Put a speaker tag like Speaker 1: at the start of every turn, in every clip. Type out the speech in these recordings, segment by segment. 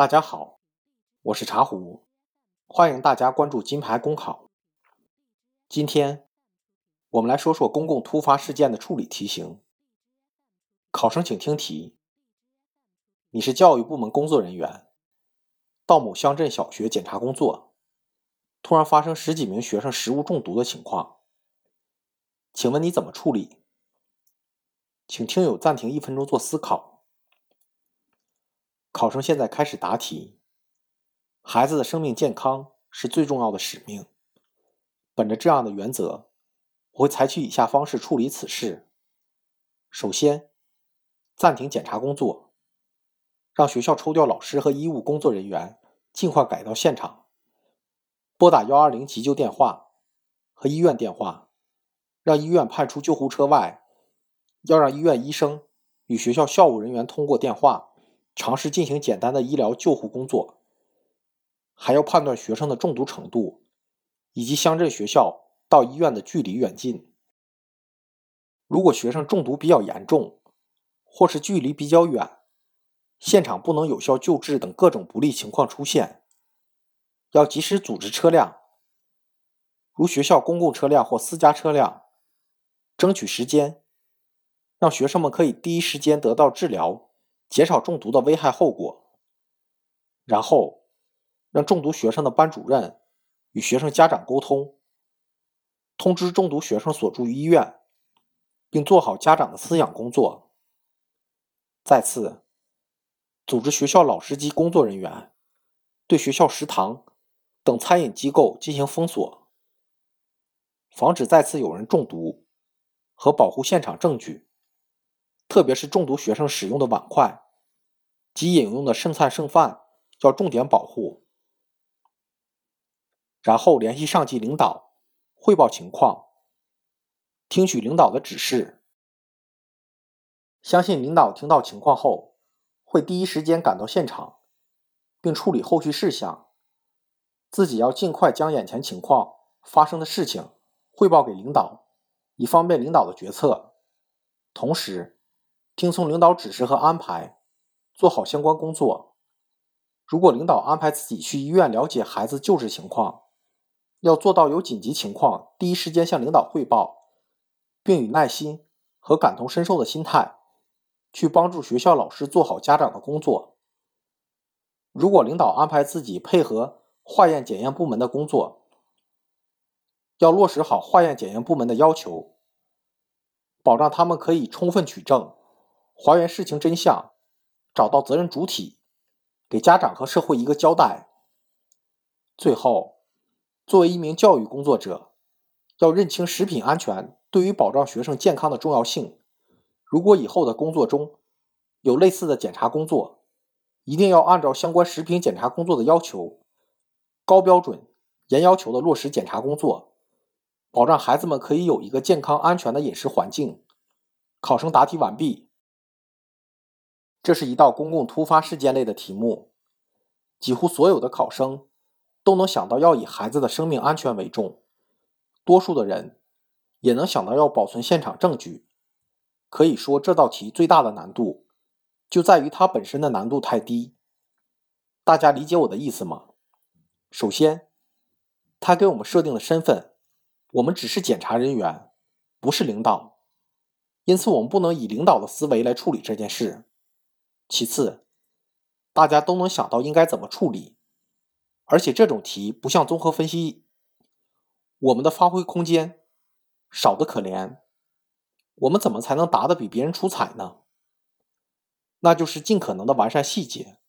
Speaker 1: 大家好，我是茶壶，欢迎大家关注金牌公考。今天我们来说说公共突发事件的处理题型。考生请听题：你是教育部门工作人员，到某乡镇小学检查工作，突然发生十几名学生食物中毒的情况，请问你怎么处理？请听友暂停一分钟做思考。考生现在开始答题。孩子的生命健康是最重要的使命。本着这样的原则，我会采取以下方式处理此事：首先，暂停检查工作，让学校抽调老师和医务工作人员尽快赶到现场，拨打幺二零急救电话和医院电话，让医院派出救护车外，要让医院医生与学校校务人员通过电话。尝试进行简单的医疗救护工作，还要判断学生的中毒程度，以及乡镇学校到医院的距离远近。如果学生中毒比较严重，或是距离比较远，现场不能有效救治等各种不利情况出现，要及时组织车辆，如学校公共车辆或私家车辆，争取时间，让学生们可以第一时间得到治疗。减少中毒的危害后果，然后让中毒学生的班主任与学生家长沟通，通知中毒学生所住医院，并做好家长的思想工作。再次组织学校老师及工作人员对学校食堂等餐饮机构进行封锁，防止再次有人中毒和保护现场证据。特别是中毒学生使用的碗筷及饮用的剩菜剩饭，要重点保护。然后联系上级领导汇报情况，听取领导的指示。相信领导听到情况后，会第一时间赶到现场，并处理后续事项。自己要尽快将眼前情况发生的事情汇报给领导，以方便领导的决策。同时，听从领导指示和安排，做好相关工作。如果领导安排自己去医院了解孩子救治情况，要做到有紧急情况第一时间向领导汇报，并以耐心和感同身受的心态去帮助学校老师做好家长的工作。如果领导安排自己配合化验检验部门的工作，要落实好化验检验部门的要求，保障他们可以充分取证。还原事情真相，找到责任主体，给家长和社会一个交代。最后，作为一名教育工作者，要认清食品安全对于保障学生健康的重要性。如果以后的工作中有类似的检查工作，一定要按照相关食品检查工作的要求，高标准、严要求的落实检查工作，保障孩子们可以有一个健康安全的饮食环境。考生答题完毕。这是一道公共突发事件类的题目，几乎所有的考生都能想到要以孩子的生命安全为重，多数的人也能想到要保存现场证据。可以说，这道题最大的难度就在于它本身的难度太低。大家理解我的意思吗？首先，他给我们设定了身份，我们只是检查人员，不是领导，因此我们不能以领导的思维来处理这件事。其次，大家都能想到应该怎么处理，而且这种题不像综合分析，我们的发挥空间少得可怜。我们怎么才能答得比别人出彩呢？那就是尽可能的完善细节，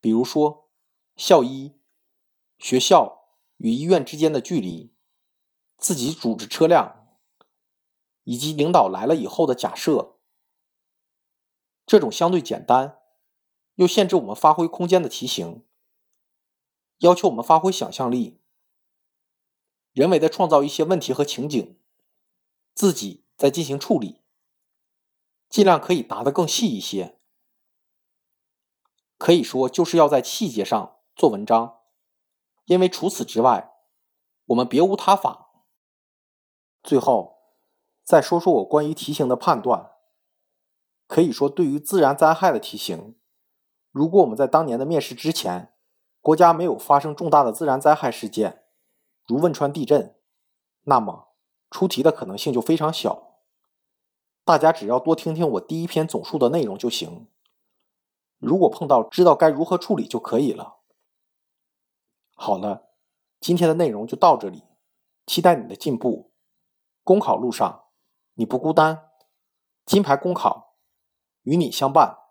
Speaker 1: 比如说校医、学校与医院之间的距离，自己组织车辆，以及领导来了以后的假设。这种相对简单，又限制我们发挥空间的题型，要求我们发挥想象力，人为的创造一些问题和情景，自己再进行处理，尽量可以答得更细一些。可以说，就是要在细节上做文章，因为除此之外，我们别无他法。最后，再说说我关于题型的判断。可以说，对于自然灾害的题型，如果我们在当年的面试之前，国家没有发生重大的自然灾害事件，如汶川地震，那么出题的可能性就非常小。大家只要多听听我第一篇总述的内容就行。如果碰到知道该如何处理就可以了。好了，今天的内容就到这里，期待你的进步。公考路上你不孤单，金牌公考与你相伴。